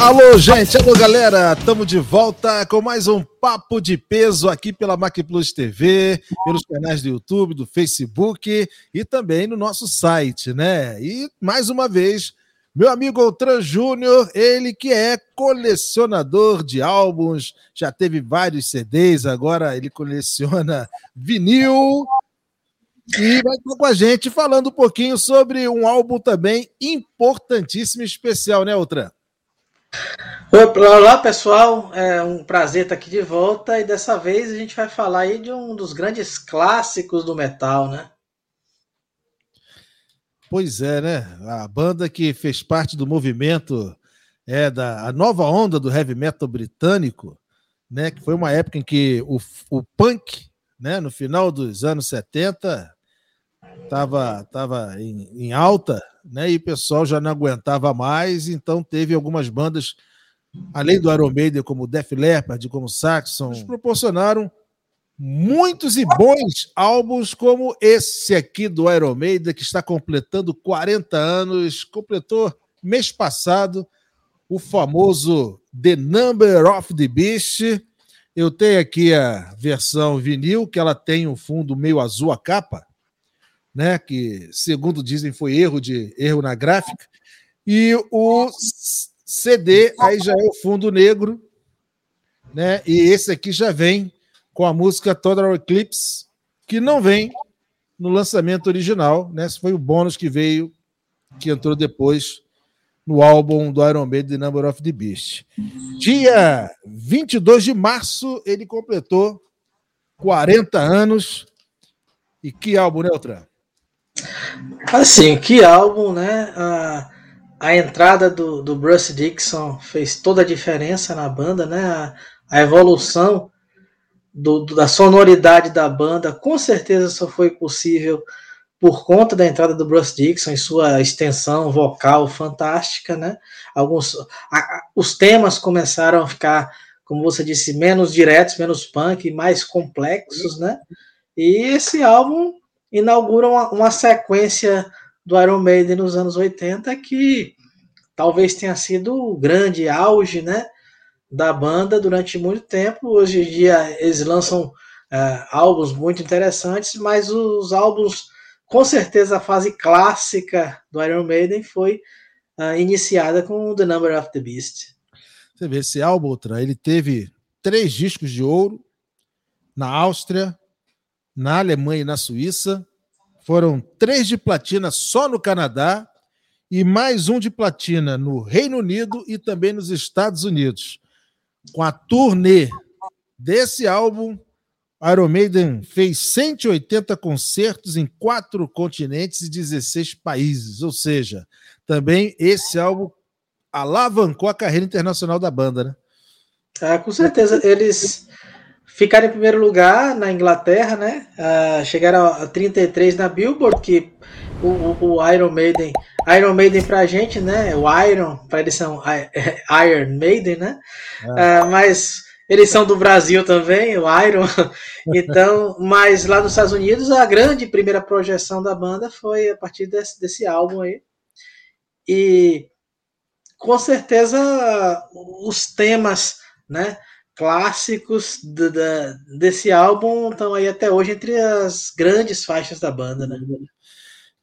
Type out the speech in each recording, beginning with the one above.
Alô, gente, alô, galera, estamos de volta com mais um Papo de Peso aqui pela Mac Plus TV, pelos canais do YouTube, do Facebook e também no nosso site, né? E mais uma vez, meu amigo Outran Júnior, ele que é colecionador de álbuns, já teve vários CDs, agora ele coleciona vinil, e vai estar com a gente falando um pouquinho sobre um álbum também importantíssimo e especial, né, Outran? Olá pessoal, é um prazer estar aqui de volta e dessa vez a gente vai falar aí de um dos grandes clássicos do metal, né? Pois é, né? A banda que fez parte do movimento é da a nova onda do heavy metal britânico, né? Que foi uma época em que o, o punk, né? No final dos anos 70 estava tava em, em alta né? E o pessoal já não aguentava mais, então teve algumas bandas, além do Iron Maiden, como Def Leppard, como Saxon, proporcionaram muitos e bons álbuns, como esse aqui do Iron Maiden, que está completando 40 anos, completou mês passado o famoso The Number of the Beast. Eu tenho aqui a versão vinil, que ela tem um fundo meio azul a capa, né, que segundo dizem foi erro de erro na gráfica, e o CD aí já é o fundo negro, né? E esse aqui já vem com a música Total Eclipse, que não vem no lançamento original, né? Esse foi o bônus que veio que entrou depois no álbum do Iron Maiden The Number of the Beast. Dia 22 de março ele completou 40 anos. E que álbum, né, Neutran? Assim, que álbum, né? A, a entrada do, do Bruce Dixon fez toda a diferença na banda, né? A, a evolução do, da sonoridade da banda com certeza só foi possível por conta da entrada do Bruce Dixon e sua extensão vocal fantástica, né? Alguns a, os temas começaram a ficar, como você disse, menos diretos, menos punk, mais complexos, né? E esse álbum inaugura uma, uma sequência do Iron Maiden nos anos 80 que talvez tenha sido o grande auge né, da banda durante muito tempo. Hoje em dia eles lançam uh, álbuns muito interessantes, mas os álbuns, com certeza, a fase clássica do Iron Maiden foi uh, iniciada com The Number of the Beast. Você vê, esse álbum, ele teve três discos de ouro na Áustria, na Alemanha e na Suíça. Foram três de platina só no Canadá e mais um de platina no Reino Unido e também nos Estados Unidos. Com a turnê desse álbum, Iron Maiden fez 180 concertos em quatro continentes e 16 países. Ou seja, também esse álbum alavancou a carreira internacional da banda, né? Ah, com certeza. Eles Ficaram em primeiro lugar na Inglaterra, né? Uh, chegaram a 33 na Billboard, que o, o, Iron Maiden, Iron Maiden pra gente, né? O Iron, para eles são Iron Maiden, né? Uh, mas eles são do Brasil também, o Iron. Então, mas lá nos Estados Unidos, a grande primeira projeção da banda foi a partir desse, desse álbum aí. E com certeza os temas, né? Clássicos do, da, desse álbum estão aí até hoje entre as grandes faixas da banda, né?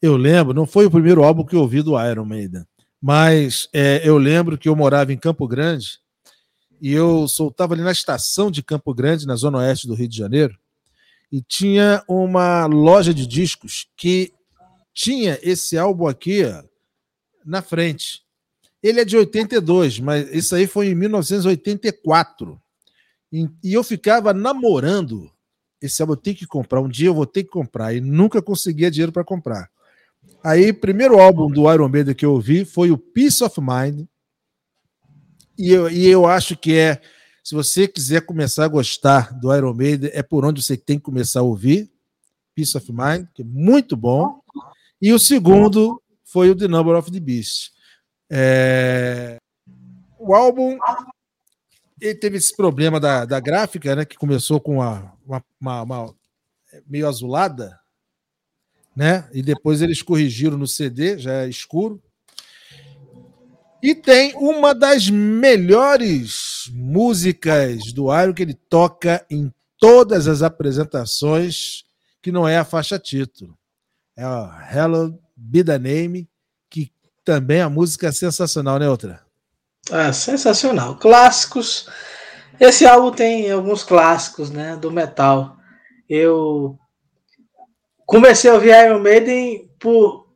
Eu lembro, não foi o primeiro álbum que eu ouvi do Iron Maiden, mas é, eu lembro que eu morava em Campo Grande e eu soltava ali na estação de Campo Grande, na zona oeste do Rio de Janeiro, e tinha uma loja de discos que tinha esse álbum aqui ó, na frente. Ele é de 82, mas isso aí foi em 1984. E, e eu ficava namorando esse álbum, eu tenho que comprar, um dia eu vou ter que comprar, e nunca conseguia dinheiro para comprar. Aí, primeiro álbum do Iron Maiden que eu ouvi foi o Peace of Mind. E eu, e eu acho que é, se você quiser começar a gostar do Iron Maiden, é por onde você tem que começar a ouvir. Peace of Mind, que é muito bom. E o segundo foi o The Number of the Beast. É... O álbum ele teve esse problema da, da gráfica, né? Que começou com uma, uma, uma, uma meio azulada, né? E depois eles corrigiram no CD, já é escuro. E tem uma das melhores músicas do Iron que ele toca em todas as apresentações, que não é a faixa título. É a Hello Be the Name, que também a música é sensacional, né, outra? Ah, sensacional. Clássicos. Esse álbum tem alguns clássicos, né, do metal. Eu comecei a ouvir Iron Maiden por,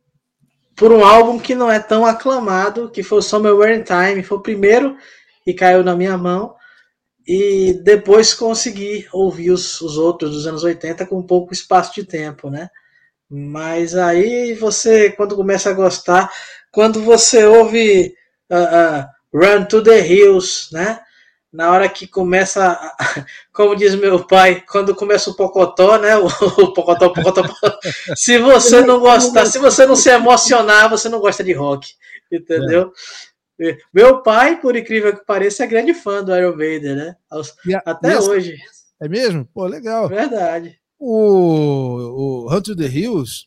por um álbum que não é tão aclamado, que foi o Somewhere in Time, foi o primeiro e caiu na minha mão. E depois consegui ouvir os, os outros dos anos 80 com pouco espaço de tempo, né? Mas aí você, quando começa a gostar, quando você ouve uh, uh, Run to the Hills, né? na hora que começa, como diz meu pai, quando começa o pocotó, né? O, pocotó, pocotó, pocotó. Se você não gostar, se você não se emocionar, você não gosta de rock, entendeu? É. Meu pai, por incrível que pareça, é grande fã do Iron Maiden, né? Até hoje. É mesmo? Pô, legal. Verdade. O, o to the Hills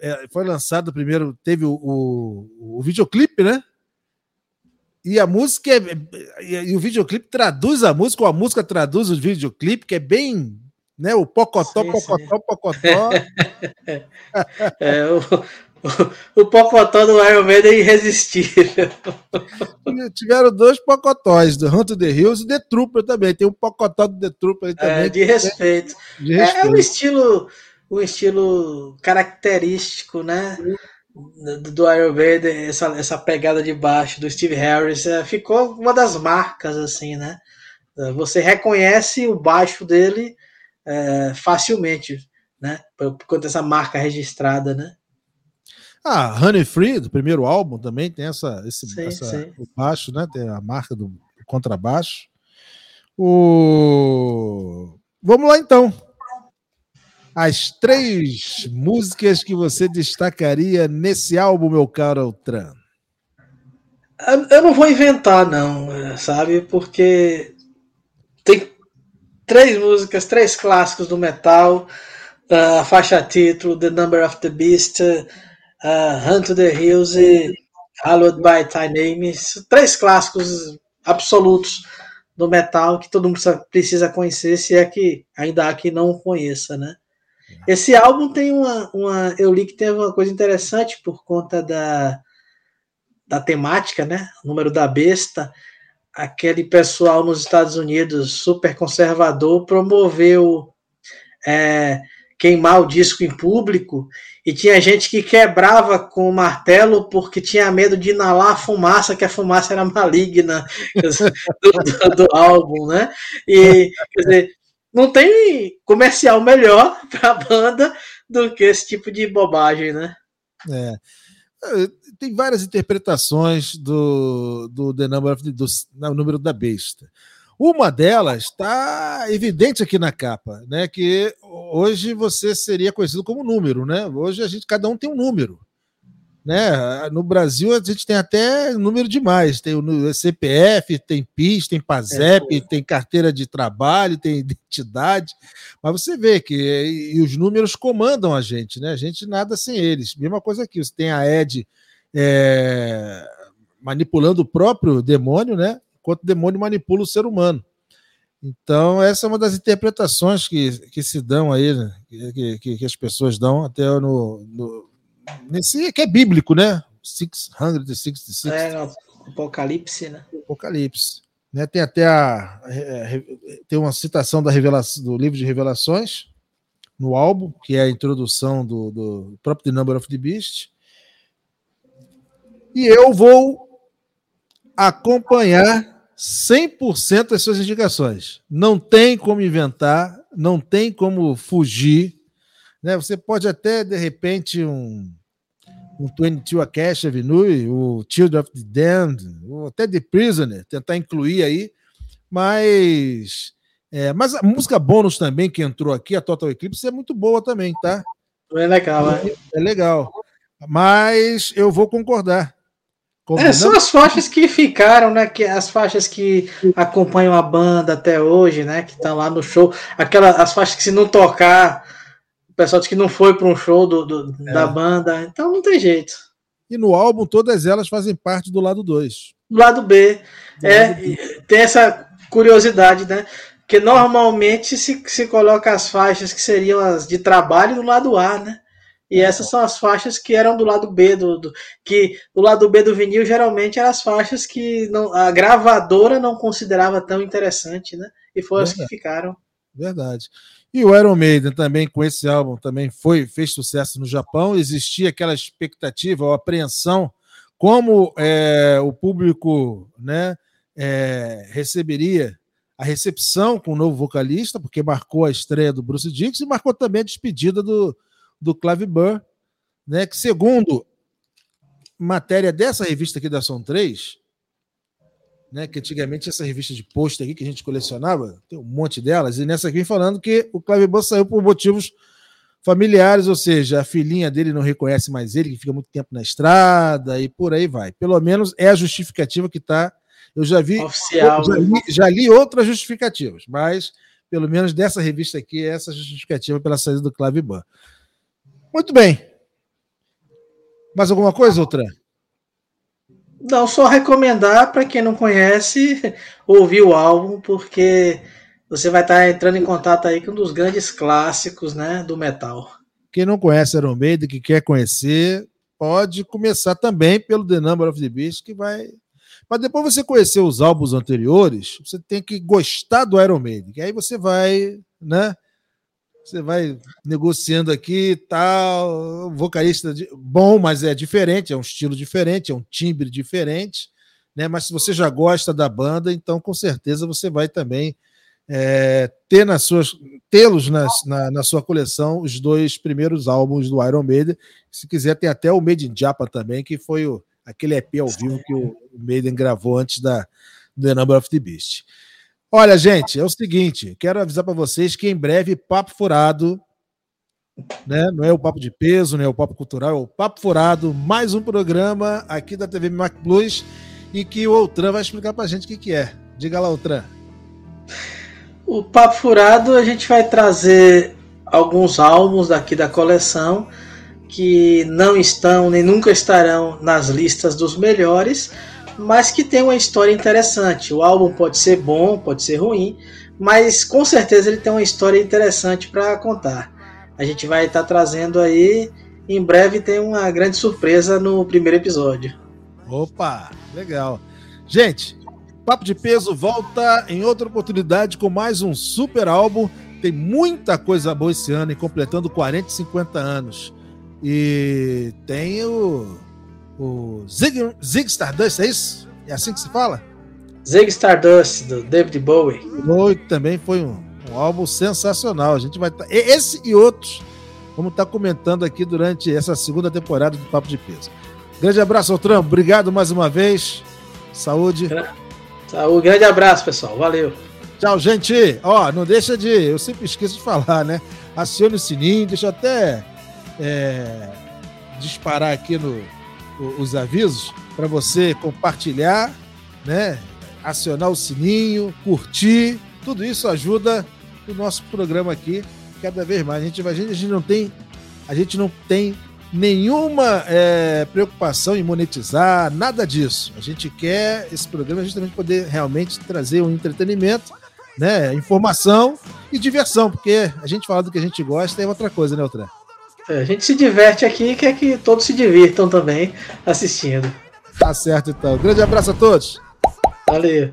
é, foi lançado primeiro, teve o, o, o videoclipe, né? E a música é, e, e, o videoclipe traduz a música, ou a música traduz o videoclipe, que é bem, né, o pocotó, sim, pocotó, sim. pocotó. é, o, o, o, pocotó do Iron Maiden é irresistível. Tiveram dois pocotóis, do Hunter the Hills e The Trooper também. Tem um pocotó do The Trooper aí também. É, de respeito. De respeito. É, é um estilo, um estilo característico, né? Do Iron Maiden, essa, essa pegada de baixo do Steve Harris, é, ficou uma das marcas, assim, né? É, você reconhece o baixo dele é, facilmente, né? Por, por conta dessa marca registrada, né? Ah, Honey Free, do primeiro álbum, também tem essa, esse sim, essa, sim. o baixo, né? Tem a marca do contrabaixo. O... Vamos lá então as três músicas que você destacaria nesse álbum, meu caro Altran. Eu não vou inventar, não, sabe? Porque tem três músicas, três clássicos do metal, uh, a faixa título, The Number of the Beast, uh, Hunt to the Hills e Hallowed by Thy Name. Três clássicos absolutos do metal que todo mundo precisa conhecer, se é que ainda há quem não conheça, né? Esse álbum tem uma, uma. Eu li que teve uma coisa interessante por conta da, da temática, né? O número da besta. Aquele pessoal nos Estados Unidos super conservador promoveu é, queimar o disco em público e tinha gente que quebrava com o martelo porque tinha medo de inalar a fumaça, que a fumaça era maligna do, do, do álbum, né? E, quer dizer, não tem comercial melhor para a banda do que esse tipo de bobagem, né? É. é. Tem várias interpretações do, do The Number of do, do número da besta. Uma delas está evidente aqui na capa, né? Que hoje você seria conhecido como número, né? Hoje a gente, cada um tem um número. Né? No Brasil a gente tem até número demais, tem o CPF, tem PIS, tem PASEP, é, tem carteira de trabalho, tem identidade, mas você vê que e os números comandam a gente, né? A gente nada sem eles. Mesma coisa aqui, você tem a Ed é, manipulando o próprio demônio, né? Enquanto o demônio manipula o ser humano. Então, essa é uma das interpretações que, que se dão aí, né? que, que, que, as pessoas dão até no, no nesse que é bíblico, né? 666. É, Apocalipse, né? Apocalipse. Né? Tem até a, tem uma citação da revelação, do livro de Revelações no álbum, que é a introdução do, do próprio The Number of the Beast. E eu vou acompanhar 100% as suas indicações. Não tem como inventar, não tem como fugir né? Você pode até, de repente, um, um 22 A Cash Avenue, o Children of the Damned, até The Prisoner, tentar incluir aí, mas é, mas a música bônus também que entrou aqui, a Total Eclipse, é muito boa também, tá? É legal, é. É legal. Mas eu vou concordar. É, são as faixas que ficaram, né? Que, as faixas que acompanham a banda até hoje, né? Que estão lá no show. Aquela, as faixas que se não tocar, o pessoal diz que não foi para um show do, do é. da banda. Então não tem jeito. E no álbum, todas elas fazem parte do lado 2. Do lado B. Do é, lado B. tem essa curiosidade, né? Que normalmente se, se coloca as faixas que seriam as de trabalho do lado A, né? E essas são as faixas que eram do lado B do, do que o lado B do vinil geralmente eram as faixas que não, a gravadora não considerava tão interessante, né? E foram Verdade. as que ficaram. Verdade. E o Iron Maiden também com esse álbum também foi fez sucesso no Japão. Existia aquela expectativa ou apreensão como é, o público, né, é, receberia a recepção com o novo vocalista, porque marcou a estreia do Bruce Dix e marcou também a despedida do, do Clive Burr, né, que segundo matéria dessa revista aqui da Som 3, né, que antigamente essa revista de post aqui que a gente colecionava, tem um monte delas, e nessa aqui vem falando que o Burr saiu por motivos familiares, ou seja, a filhinha dele não reconhece mais ele, que fica muito tempo na estrada e por aí vai. Pelo menos é a justificativa que está. Eu já vi, Oficial, já, li, já li outras justificativas, mas pelo menos dessa revista aqui é essa justificativa pela saída do Burr. Muito bem. Mais alguma coisa, outra? Não, só recomendar para quem não conhece ouvir o álbum, porque você vai estar entrando em contato aí com um dos grandes clássicos né, do metal. Quem não conhece Iron Maiden, que quer conhecer, pode começar também pelo The Number of the Beast, que vai. Mas depois você conhecer os álbuns anteriores, você tem que gostar do Iron Maiden, que aí você vai, né? Você vai negociando aqui tal, vocalista bom, mas é diferente, é um estilo diferente, é um timbre diferente, né? Mas se você já gosta da banda, então com certeza você vai também é, ter nas suas tê-los na, na, sua coleção os dois primeiros álbuns do Iron Maiden. Se quiser, tem até o Made in Japan também, que foi o, aquele EP ao vivo que o Maiden gravou antes da The Number of the Beast. Olha, gente, é o seguinte, quero avisar para vocês que em breve Papo Furado, né? Não é o papo de peso, não é o papo cultural, é o Papo Furado, mais um programa aqui da TV Mac Plus e que o Outran vai explicar para a gente o que, que é. Diga lá, Outran. O Papo Furado a gente vai trazer alguns álbuns daqui da coleção que não estão nem nunca estarão nas listas dos melhores mas que tem uma história interessante. O álbum pode ser bom, pode ser ruim, mas com certeza ele tem uma história interessante para contar. A gente vai estar tá trazendo aí, em breve tem uma grande surpresa no primeiro episódio. Opa, legal. Gente, Papo de Peso volta em outra oportunidade com mais um super álbum. Tem muita coisa boa esse ano, e completando 40 e 50 anos. E tem o o Zig, Zig Stardust, é isso? É assim que se fala? Zig Stardust, do David Bowie. Bowie também foi um, um álbum sensacional. A gente vai tá, esse e outros vamos estar tá comentando aqui durante essa segunda temporada do Papo de Peso. Grande abraço ao Trampo, obrigado mais uma vez. Saúde. Saúde, grande abraço, pessoal. Valeu. Tchau, gente. Ó, não deixa de. Eu sempre esqueço de falar, né? Acione o sininho, deixa eu até é, disparar aqui no, os avisos para você compartilhar, né? Acionar o sininho, curtir, tudo isso ajuda o nosso programa aqui cada vez mais. A gente, a gente, não tem, a gente não tem nenhuma é, preocupação em monetizar, nada disso. A gente quer esse programa justamente poder realmente trazer um entretenimento, né, informação e diversão, porque a gente fala do que a gente gosta é outra coisa, né, Outra? É, a gente se diverte aqui e quer que todos se divirtam também assistindo. Tá certo, então. Grande abraço a todos. Valeu.